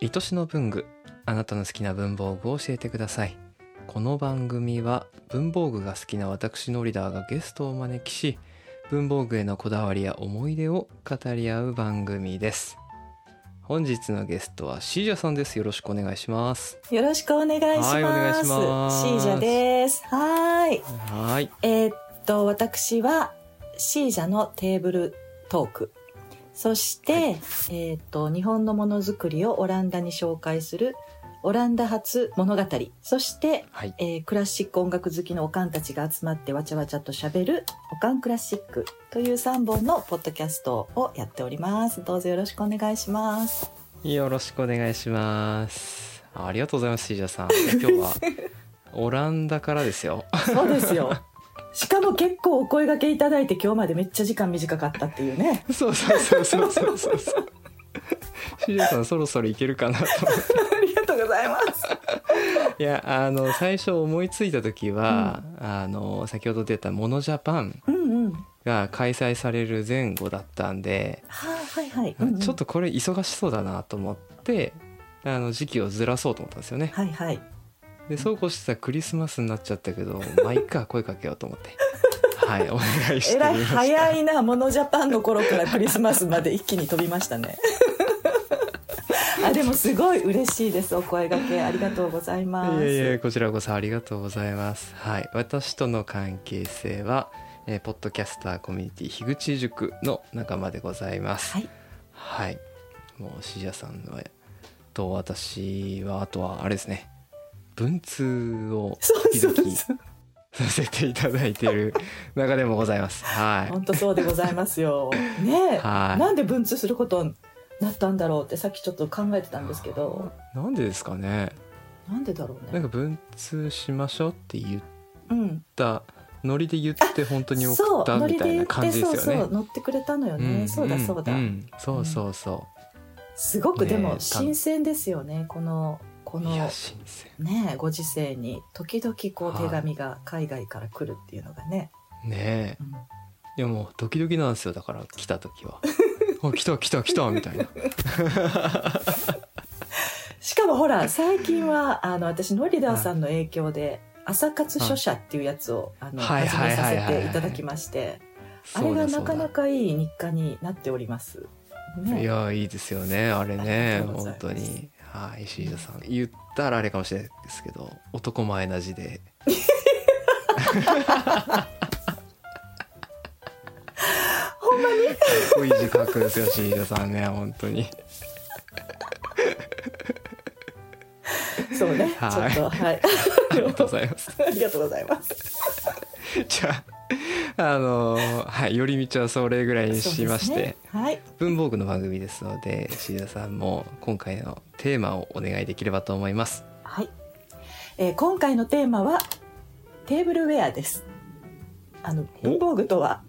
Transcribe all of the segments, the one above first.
愛しの文具あなたの好きな文房具を教えてくださいこの番組は文房具が好きな私のリーダーがゲストをお招きし文房具へのこだわりや思い出を語り合う番組です本日のゲストはシージャさんですよろしくお願いしますよろしくお願いします。はいお願いしますシージャです。はい。はいえーっと、私はシージャのテーブルトーク。そして、はいえーっと、日本のものづくりをオランダに紹介するオランダ発物語。そして、はいえークラシック音楽好きのおかんたちが集まってわちゃわちゃと喋るおかんクラシックという3本のポッドキャストをやっております。どうぞよろしくお願いします。よろしくお願いしますあありがとうございますシージャさん今日は オランダからですよそうですよ。しかも結構お声掛けいただいて今日までめっちゃ時間短かったっていうね。そうそうそうそうそうそうそうシージャさんそろそろいけるかなと思って ありがとうございます。いやあの最初思いついた時は、あの先ほど出た「モノジャパンうんうん。」が開催される前後だったんで、ちょっとこれ忙しそうだなと思ってあの時期をずらそうと思ったんですよね。はいはい。でそうこうしてたらクリスマスになっちゃったけどまあいっか声かけようと思ってはいお願いしてえらい。早いな、モノジャパンの頃からクリスマスまで一気に飛びましたね。あ、でもすごい嬉しいです。お声掛けありがとうございます。いやいやこちらこそありがとうございます。はい、私との関係性は、えーポッドキャスターコミュニティ樋口塾の仲間でございます。はい。はい、もうシジャさんはと私はあとはあれですね、文通を時々。させていただいている中でもございます。はい。本当そうでございますよ。ねなんで文通することになったんだろうってさっきちょっと考えてたんですけど、なんでですかね。なんでだろうね。なんか文通しましょうって言っうん。たノリで言って本当に送ったみたいな感じですよねそうそう。乗ってくれたのよね、んそうだそうだ、んんそうそうそすごくでも新鮮ですよねこのこう。の。ねえご時世に時々こうはい手紙が海外から来るっていうのがね、ねえ。うんいやもうドキドキなんですよだから来た時は。あ来た来た来たみたいな。しかもほら最近はあの私ノリダーさんの影響で「朝活書写」っていうやつをあの始めさせていただきましてあれがなかなかいい日課になっております。だね、いやいいですよねあれあね本当に。はい石井田さん言ったらあれかもしれないですけど男前な字で。ほんまに？かっこいい字書くんですよ石井田さんね本当に。そうね、はいちょっとはいありがとうございます。ありがとうございます。じゃああのはい寄り道はそれぐらいにしまして。ねはい文房具の番組ですので石田さんも今回のテーマをお願いできればと思います。はい、えー今回のテーマはテーブルウェアです。あのお。文房具とは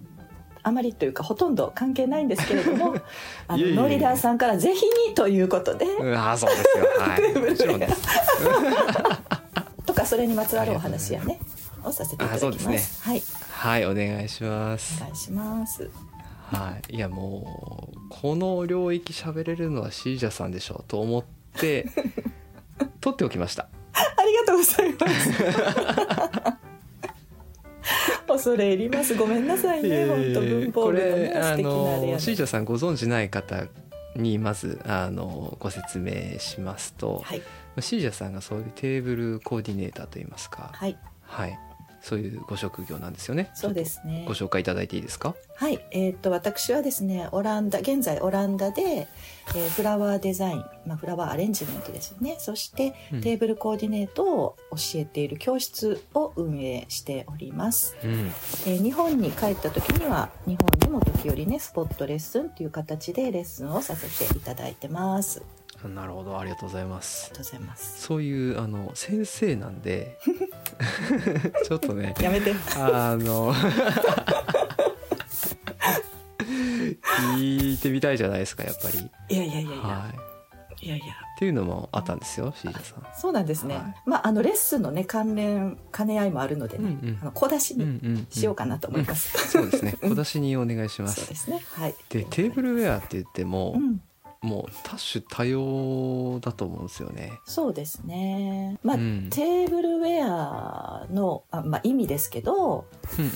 あまりというかほとんど関係ないんですけれども あのノリダーさんからぜひにということでうんああそうですよ。はい。もちろんです。とかそれにまつわるお話やねをさせていただきます。あそうですはい。はいお願いします。お願いしますはい。いやもうこの領域喋れるのはシージャさんでしょうと思って 取っておきました。ありがとうございます。恐れ入ります。ごめんなさいね。本当文房こ具のねれあのシーねジャさんご存知ない方にまずあのご説明しますと、はい。シージャさんがそういうテーブルコーディネーターといいますか、はい。はい、そういうご職業なんですよね。そうですね。ご紹介いただいていいですか？はい、えー、と私はですねオランダ現在オランダで、えーフラワーデザイン、まあ、フラワーアレンジメントですよね。そしてうん。テーブルコーディネートを教えている教室を運営しております、うん、えー日本に帰った時には日本にも時折ねスポットレッスンという形でレッスンをさせていただいてます。あなるほど、ありがとうございます。り。がとうございます。そういうあの先生なんで、ちょっとね、やめて。あの聞いてみたいじゃないですか、やっぱり。いやいやいやいや、はい。い、やいや。っていうのもあったんですよ、シージャさん。そうなんですね、はい。まああのレッスンのね関連兼ね合いもあるのでね、うんうん。あの小出しにん、しようかなと思います、そうですね。小出しにお願いします。そうですね。はい。で、テーブルウェアって言っても、うんもう多種多様だと思うんですよね。そうですね。まあ、うんテーブルウェアのあ、まあ、意味ですけど、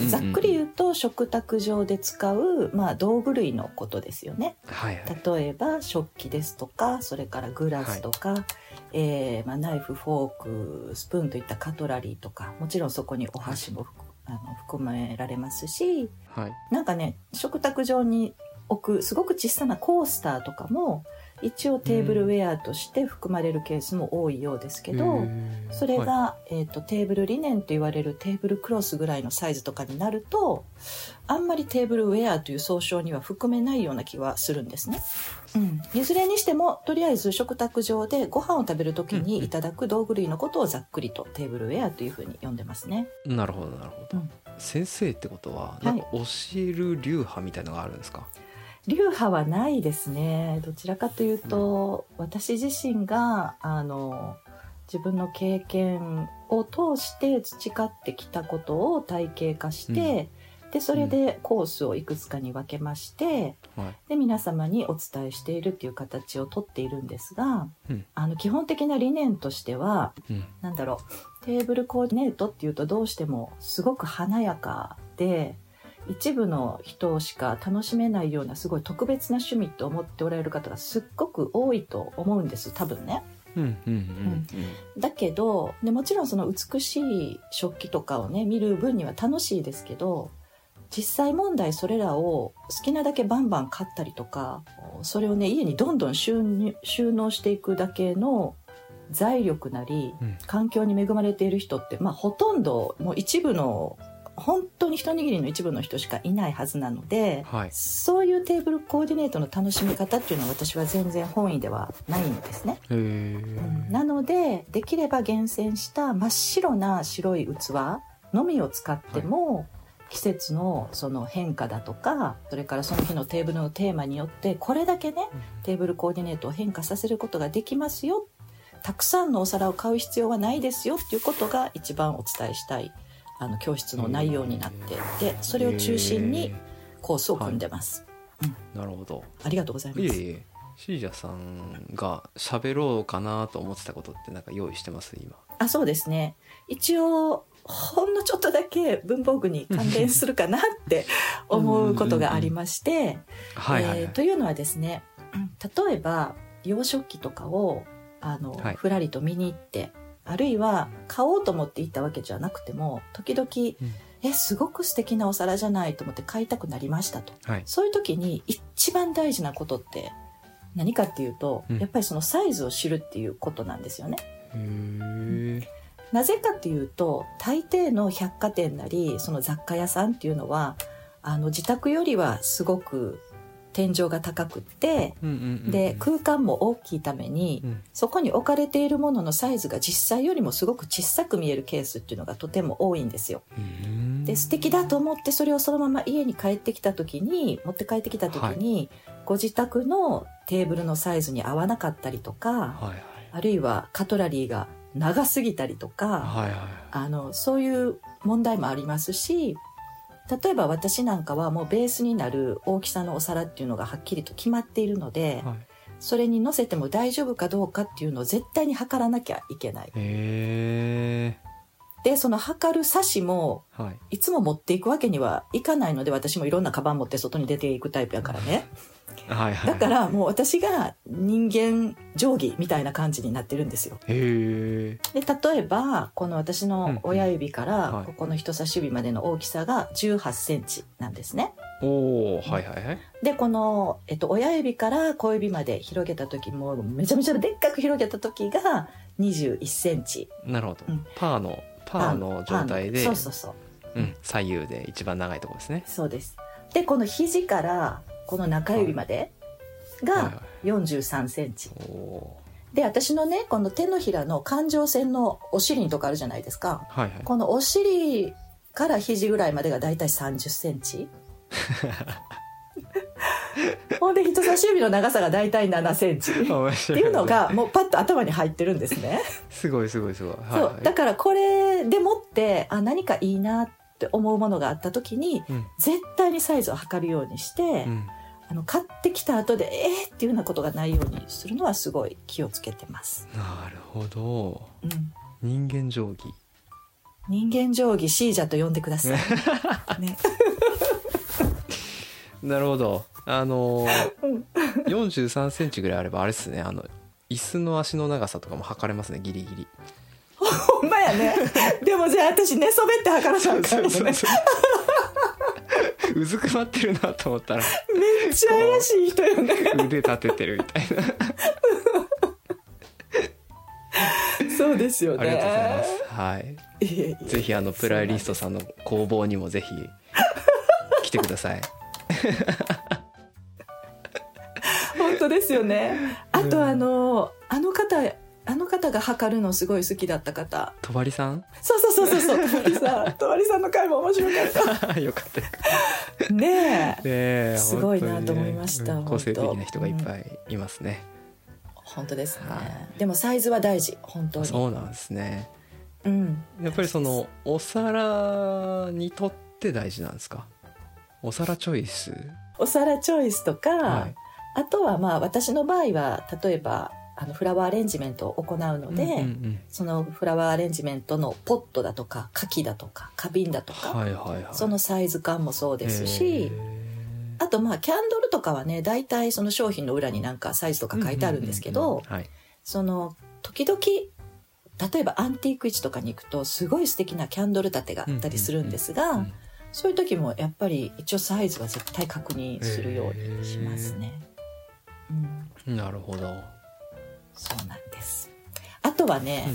ざっくり言うと食卓上で使う、まあ、道具類のことですよね。はいはい。例えば食器ですとかそれからグラスとか、えーまあ、ナイフフォークスプーンといったカトラリーとかもちろんそこにお箸も含あの含められますしはい。なんかね食卓上に置くすごく小さなコースターとかも一応テーブルウェアとして含まれるケースも多いようですけど、それが、はえー、とテーブルリネンと言われるテーブルクロスぐらいのサイズとかになるとあんまりテーブルウェアという総称には含めないような気はするんですね。うん、いずれにしてもとりあえず食卓上でご飯を食べる時にいただく道具類のことをざっくりとテーブルウェアというふうに呼んでますね。いなるほどなるほど。うん先生ってことは、いなんか教える流派みたいのがあるんですか？流派はないですね。どちらかというと、私自身があの自分の経験を通して培ってきたことを体系化して、でそれでコースをいくつかに分けましてはい。で皆様にお伝えしているっていう形をとっているんですが、うん。あの基本的な理念としてはうん。なんだろうテーブルコーディネートっていうとどうしてもすごく華やかで一部の人しか楽しめないようなすごい特別な趣味と思っておられる方がすっごく多いと思うんです多分ね。だけどでもちろんその美しい食器とかをね見る分には楽しいですけど実際問題それらを好きなだけバンバン買ったりとかそれをね家にどんどん収納していくだけの財力なりうん。環境に恵まれている人って、まあ、ほとんどもう一部の本当に一握りの一部の人しかいないはずなのではい。そういうテーブルコーディネートの楽しみ方っていうのは私は全然本意ではないんですね。へうんえ。なのでできれば厳選した真っ白な白い器のみを使っても、季節のその変化だとかそれからその日のテーブルのテーマによってこれだけねテーブルコーディネートを変化させることができますよたくさんのお皿を買う必要はないですよっていうことが一番お伝えしたいあの教室の内容になっていてそれを中心にコースを組んでます、へーなるほど。ありがとうございます。いえいえ。シージャさんが喋ろうかなと思ってたことってなんか用意してます？今。あそうですね。一応ほんのちょっとだけ文房具に関連するかなって 思うことがありまして。というのはですねうん例えば洋食器とかをあの、はい。ふらりと見に行ってあるいは買おうと思って行ったわけじゃなくても時々、うん。えすごく素敵なお皿じゃないと思って買いたくなりましたと。はい。そういう時に一番大事なことって何かっていうと、うん。やっぱりそのサイズを知るっていうことなんですよね。なぜかっていうと大抵の百貨店なりその雑貨屋さんっていうのはあの自宅よりはすごく天井が高くって。で空間も大きいためにうん。そこに置かれているもののサイズが実際よりもすごく小さく見えるケースっていうのがとても多いんですよ。うんで素敵だと思ってそれをそのまま家に帰ってきた時に持って帰ってきた時に、ご自宅のテーブルのサイズに合わなかったりとかはいはい。あるいはカトラリーが長すぎたりとか、はいはい。あのそういう問題もありますし例えば私なんかはもうベースになる大きさのお皿っていうのがはっきりと決まっているので、はい。それに乗せても大丈夫かどうかっていうのを絶対に測らなきゃいけない。でその測る差しもはい。いつも持っていくわけにはいかないので私もいろんなカバン持って外に出ていくタイプやからねはいはい。だからもう私が人間定規みたいな感じになってるんですよ。で例えばこの私の親指からここの人差し指までの大きさが1 8センチなんですねおお、はいはいはい。でこの、えっと、親指から小指まで広げた時もめちゃめちゃでっかく広げた時が2 1センチなるほどうん。パーの、パーの状態で、そうそうそううん、左右で一番長いところですね。そうですでこの肘からこの中指までがはいは43センチで私のねこの手のひらの感情線のお尻のとこあるじゃないですかー。はいはい。このお尻から肘ぐらいまでがだいたい30センチ ほんで人差し指の長さがだいたい7センチっ面て白い。いうのがもうパッと頭に入ってるんですね。すごいすごいすごい。はいそうはい。だからこれでもってあ何かいいなって思うものがあった時にうん。絶対にサイズを測るようにして、うん。あの買ってきた後でえーっていうようなことがないようにするのはすごい気をつけてます、なるほど。うん、人間定規。人間定規シージャと呼んでください、ね、なるほど。あのうん。4 3ンチぐらいあればあれですね。あの椅子の足の長さとかも測れますねギリギリほんまやね。でもじゃあ私寝そべって測らなあかんよね うずくまってるなと思ったら。めっちゃ怪しい人よね。腕立ててるみたいな。そうですよね。ありがとうございます。はい。ぜひあのプライリストさんの工房にもぜひ来てください。本当ですよね。あとあのあの方あの方が測るのすごい好きだった方。とばりさん？そうそうそうそうそう。とわりさん。とわりさんの回も面白かった。よかったたねえ。すごいなと思いましたうん個性的な人がいっぱいいますね、本当ですね、はでもサイズは大事本当に。そうなんですね。うん。やっぱりそのお皿にとって大事なんですか？お皿チョイス？お皿チョイスとか、はい。あとはまあ私の場合は例えばあのフラワーアレンジメントを行うので、うんうんうん。そのフラワーアレンジメントのポットだとか花器だとか花瓶だとか、はいはいはい。そのサイズ感もそうですし、へあとまあキャンドルとかはね大体その商品の裏になんかサイズとかー書いてあるんですけど、うんうんうんはい。その時々例えばアンティーク市とかに行くとすごい素敵なキャンドル立てがあったりするんですが、うんそういう時もやっぱり一応サイズは絶対確認するようにしますね。うん、なるほどそうなんです。あとはね、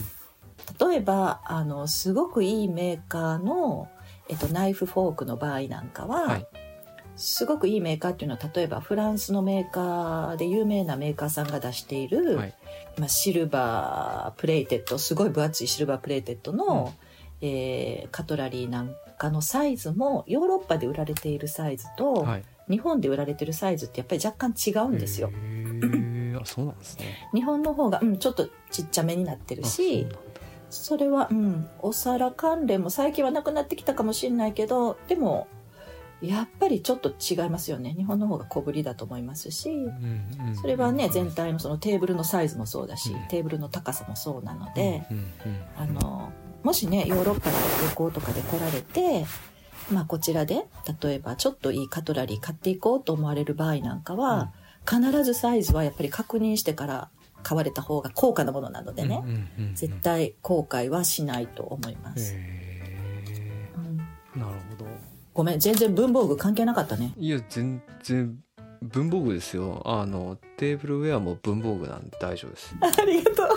例えばあのすごくいいメーカーの、えっと、ナイフフォークの場合なんかは、はい。すごくいいメーカーっていうのは例えばフランスのメーカーで有名なメーカーさんが出している、はい。まあ、 silver plated すごい分厚い silver plated の、えーカトラリーなんかのサイズもヨーロッパで売られているサイズと、はい。日本で売られてるサイズってやっぱり若干違うんですよそうなんですね。日本の方が、うん、ちょっとちっちゃめになってるしそれは、うん、お皿関連も最近はなくなってきたかもしれないけどでもやっぱりちょっと違いますよね。日本の方が小ぶりだと思いますしうんうんそれはね全体のそのテーブルのサイズもそうだしうんテーブルの高さもそうなのであのもしねヨーロッパから旅行とかで来られてまあこちらで例えばちょっといいカトラリー買っていこうと思われる場合なんかは必ずサイズはやっぱり確認してから買われた方が高価なものなのでね。うんうん絶対後悔はしないと思います、なるほど。ごめん全然文房具関係なかったね。いや全然文房具ですよ。あのテーブルウェアも文房具なんで大丈夫です。ありがとう。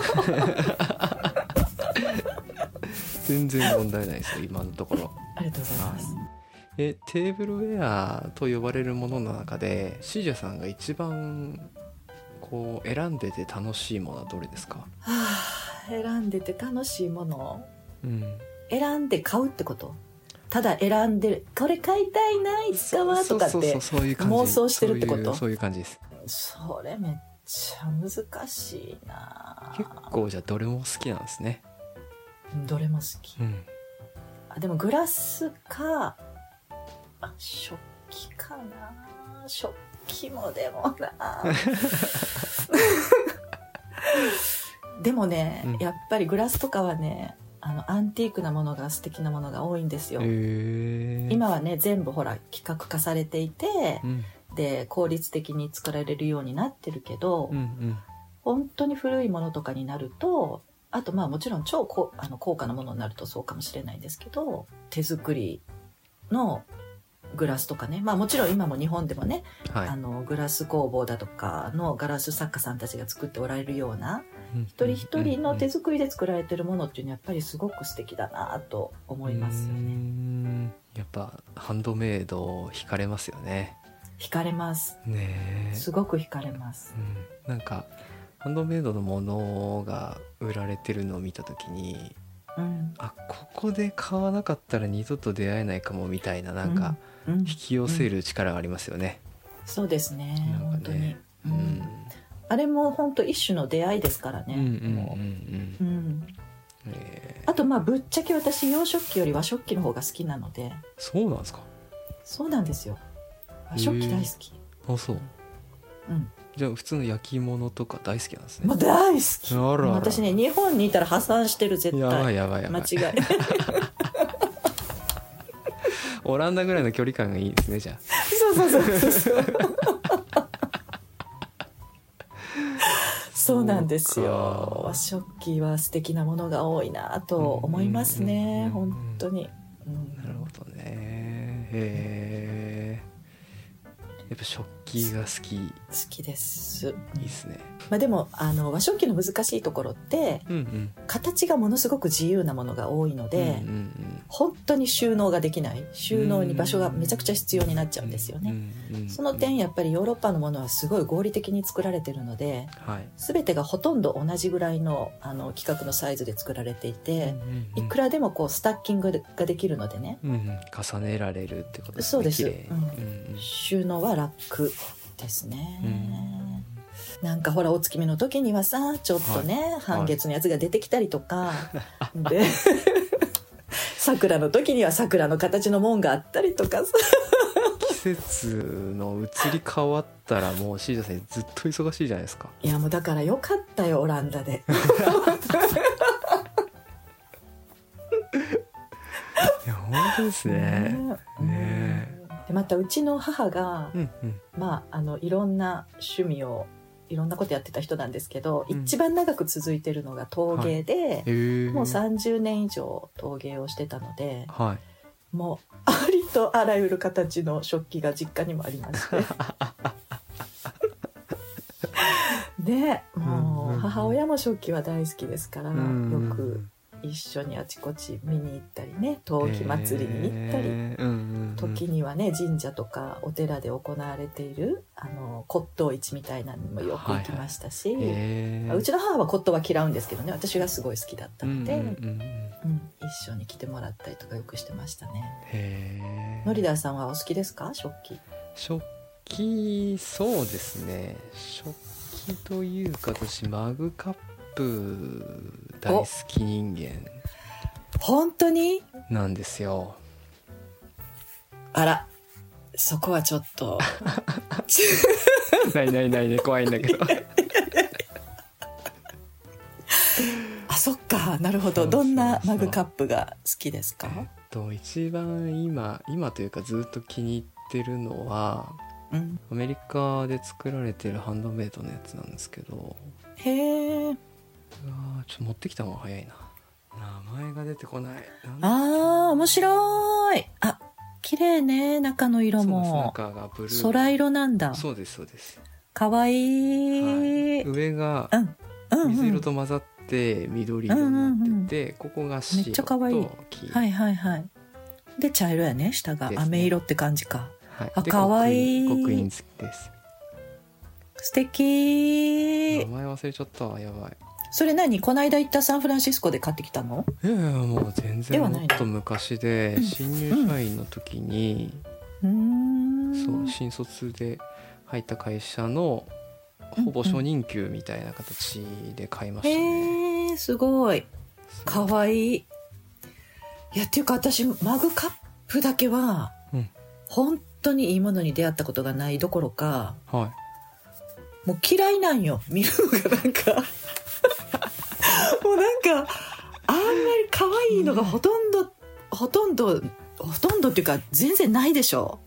全然問題ないですよ今のところ。ありがとうございます、えテーブルウェアと呼ばれるものの中でシージャさんが一番こう選んでて楽しいものはどれですか？はあ選んでて楽しいもの？をうん。選んで買うってこと？ただ選んでるこれ買いたいないつかはとかって妄想してるってこと？そういうそういう感じです。それめっちゃ難しいな結構じゃあどれも好きなんですね。どれも好き。うん。あでもグラスかあ食器かな。食器もでもな。でもね、うん。やっぱりグラスとかはねあのアンティークなものが素敵なものが多いんですよ、今はね全部ほら規格化されていてうん。で効率的に作られるようになってるけど、うんうん。本当に古いものとかになるとあとまあもちろん超高あの高価なものになるとそうかもしれないんですけど手作りのグラスとかね。まあもちろん今も日本でもね、はい。あのグラス工房だとかのガラス作家さんたちが作っておられるような一人一人の手作りで作られてるものっていうのはやっぱりすごく素敵だなと思いますよね。ん。やっぱハンドメイド惹かれますよね。惹かれます。ねえ。すごく惹かれます。うん、なんかハンドメイドのものが売られてるのを見た時にうん、あここで買わなかったら二度と出会えないかもみたいななんかうん、うん。引き寄せる力がありますよね。そうですねなんか本当に。ね、ううん。んあれも本当一種の出会いですからね。あとまあぶっちゃけ私洋食器より和食器の方が好きなので。そうなんですか？そうなんですよ。和食器大好き、あそう。うんじゃあ普通の焼き物とか大好きなんですね。もう大好き。あらあら。私ね日本にいたら破産してる絶やばい対やばいやばい。間違い。オランダぐらいの距離感がいいですねじゃそうそうそうそう。そうなんですよ。和食器は素敵なものが多いなと思いますねうん本当に、うん。あなるほどね。へえやっぱ食器が好き。い好きです、いですね。まあ、でもあの和食器の難しいところってうんうん。形がものすごく自由なものが多いので、うんうん本当に収納ができない。収納に場所がめちゃくちゃ必要になっちゃうんですよね、その点やっぱりヨーロッパのものはすごい合理的に作られてるのではい。全てがほとんど同じぐらいのあの規格のサイズで作られていて、いくらでもこうスタッキングができるのでね。うんうん。重ねられるってことですね。そうです。うん。収納は楽ですね、うん。なんかほらお月見の時にはさちょっとね、半月のやつが出てきたりとか、で桜の時には桜の形の門があったりとか。さ季節の移り変わったらもうシージャさんずっと忙しいじゃないですか。いやもうだからよかったよオランダで。いや本当ですね。うん。ねでまたうちの母が、うんうん。まあ、あのいろんな趣味をいろんなことやってた人なんですけど、うん。一番長く続いてるのが陶芸で、へえもう30年以上陶芸をしてたのではい。もうありとあらゆる形の食器が実家にもありまして。で もう母親も食器は大好きですから、うん。よく一緒にあちこち見に行ったりね陶器祭りに行ったり。へー。うんうんうん。時にはね神社とかお寺で行われているあの骨董市みたいなのにもよく行きましたし、へー。うちの母は骨董は嫌うんですけどね私がすごい好きだったので、うんうんうん一緒に来てもらったりとかよくしてましたね。へえノリダーさんはお好きですか？食器。食器そうですね。食器というか私マグカップ大好き人間。本当に？なんですよ。あらそこはちょっと。ないないないね怖いんだけど。あそっか。なるほど。どんなマグカップが好きですか？えっと一番今今というかずっと気に入ってるのはうん。アメリカで作られてるハンドメイドのやつなんですけど。へえうちょっと持ってきた方が早いな。名前が出てこない。あー面白い。あ綺麗ね中の色も。中がブルー。空色なんだ。そうですそうです、かわいい、はい、上が水うん色と混ざって緑色になってて、ここが白とめっちゃ可愛い黄はいはいはい。で茶色やね。下が。飴色って感じか。はい。であ可愛い刻印付きです。素敵。名前忘れちゃったわやばいそれ何？この間行ったサンフランシスコで買ってきたの？いやいやもう全然もっと昔でうん。新入社員の時に、うーん。そう新卒で入った会社のほぼ初任給みたいな形で買いましたね、へえすごい。かわいい。いやっていうか私マグカップだけは、うん。本当にいいものに出会ったことがないどころかはもう嫌いなんよ。見るのがなんか もうなんかあんまり可愛いのがほとんど、ほとんどほとんどっていうか全然ないでしょ、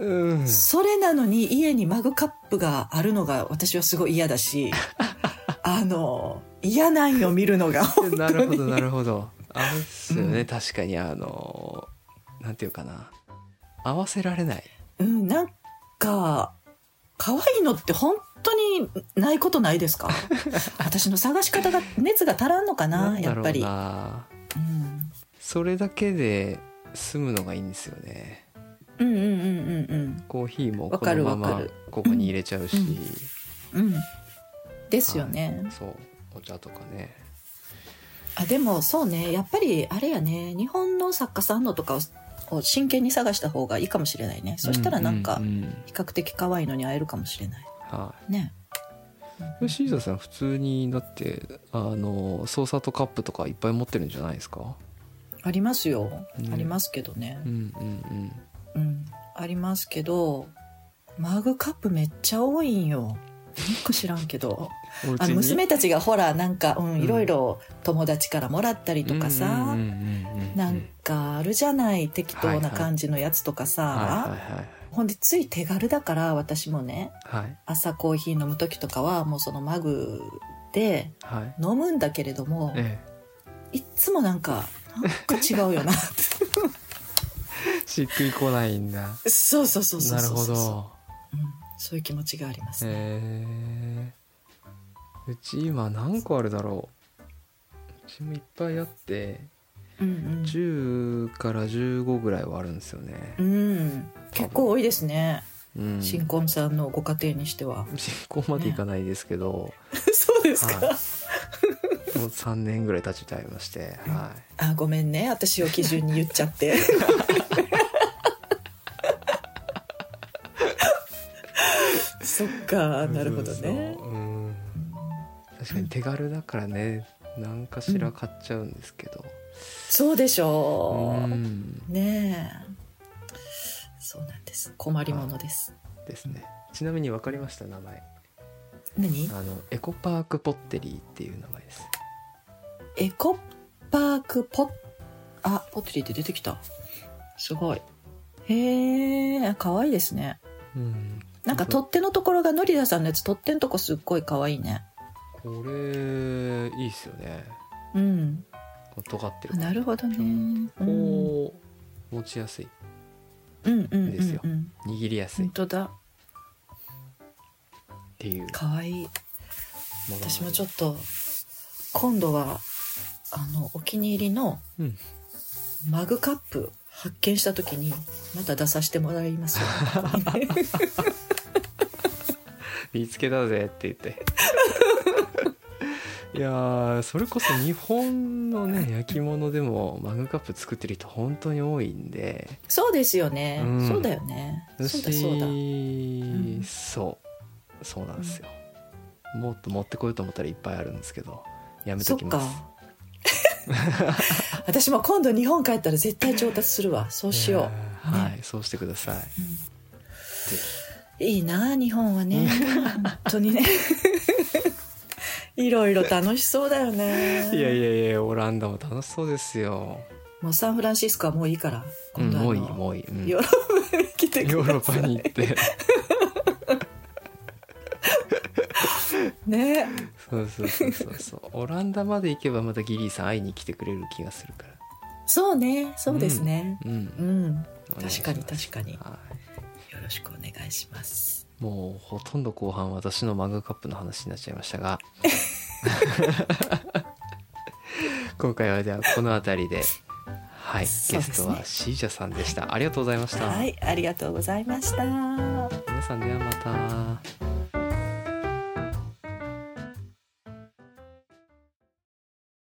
いうん。それなのに家にマグカップがあるのが私はすごい嫌だし あの嫌なんよ見るのが なるほどなるほど。あれですよね、うん。確かにあのなんていうかな。合わせられない。うんなんか可愛いのって本当にないことないですか？私の探し方が熱が足らんのかなやっぱり、なうん、それだけで済むのがいいんですよね。うんうんうんうんうん。コーヒーもこわかる。のままわかるここに入れちゃうし、うん。ですよね、そう。お茶とかね。あでもそうね。やっぱりあれやね。日本の作家さんのとかをを真剣に探した方がいいかもしれないね。そしたらなんかううん。比較的可愛いのに会えるかもしれないはね。いシーザーさん普通にだってあのソーサーとカップとかいっぱい持ってるんじゃないですか？ありますよ、うん。ありますけどね。うんうんうん。ありますけどマグカップめっちゃ多いんよ。なんか知らんけど。あお家に娘たちがほらなんか、うん、ん。いろいろ友達からもらったりとかさ、うんうんうんうんなんかあるじゃない適当な感じのやつとかさ、はいはいほんでつい手軽だから私もねはい。はい朝コーヒー飲む時とかはもうそのマグではい。飲むんだけれども、えいっつもなんかなんか違うよな。ってえしっくりこないんだ。そうそうそうそうなるそうそう。ほど。うん、そういう気持ちがありますね、へえ。うち今何個あるだろう。うちもいっぱいあってうん10から15ぐらいはあるんですよね。うん、うん、結構多いですね、うん。新婚さんのご家庭にしては。新婚までいかないですけど、そうですか、はい。もう3年ぐらい経ちちゃいまして。はあごめんね。私を基準に言っちゃって。そっか。いなるほどね。そううん。確かに手軽だからね。何かしら買っちゃうんですけどそうでしうょう、ん。ねえ。そうなんです。困りものです。ですね。ちなみに分かりました名前。何？あのエコパークポッテリーっていう名前です。エコパークポッあポッテリーって出てきた。すごい。へえかわいいですね。うん。なんか取っ手のところがノリダさんのやつ取っ手のとこすっごいかわいいね。これいいっすよね。うん尖ってるあなるほどね。うん。こう持ちやすいうんうんうんですようん。握りやすい。っ本当だ。ていう。かわいい。私もちょっと今度はあのお気に入りのうん。マグカップ発見した時にまた出させてもらいますよ。見つけたぜって言って。いやーそれこそ日本のね。焼き物でもマグカップ作ってる人本当に多いんで。そうですよね、うん。そうだよね。そうだそうだ。しんそう。そうなんですよ、もっと持ってこようと思ったらいっぱいあるんですけどやめときます。私も今度日本帰ったら絶対調達するわ。そうしよいやーはいそうしてください、いいな日本はね。本当にねいろいろ楽しそうだよね。ひいやいやいやオランダも楽しそうですよ、もうサンフランシスコはもういいからうん、もういいもういい、うん。ヨーロッパに来てください。ヨーロッパに行って。ね。そうそうそうそう。そうオランダまで行けばまたギリーさん会いに来てくれる気がするから。そうね。そうですね。うん。うん、お願いし確かに確かに。よはろしくお願いします。い、もうほとんど後半私のマグカップの話になっちゃいましたが。今回はではこの辺りではい、ね。ゲストはシージャさんでした。ありがとうございました、はいありがとうございました。皆さんではまた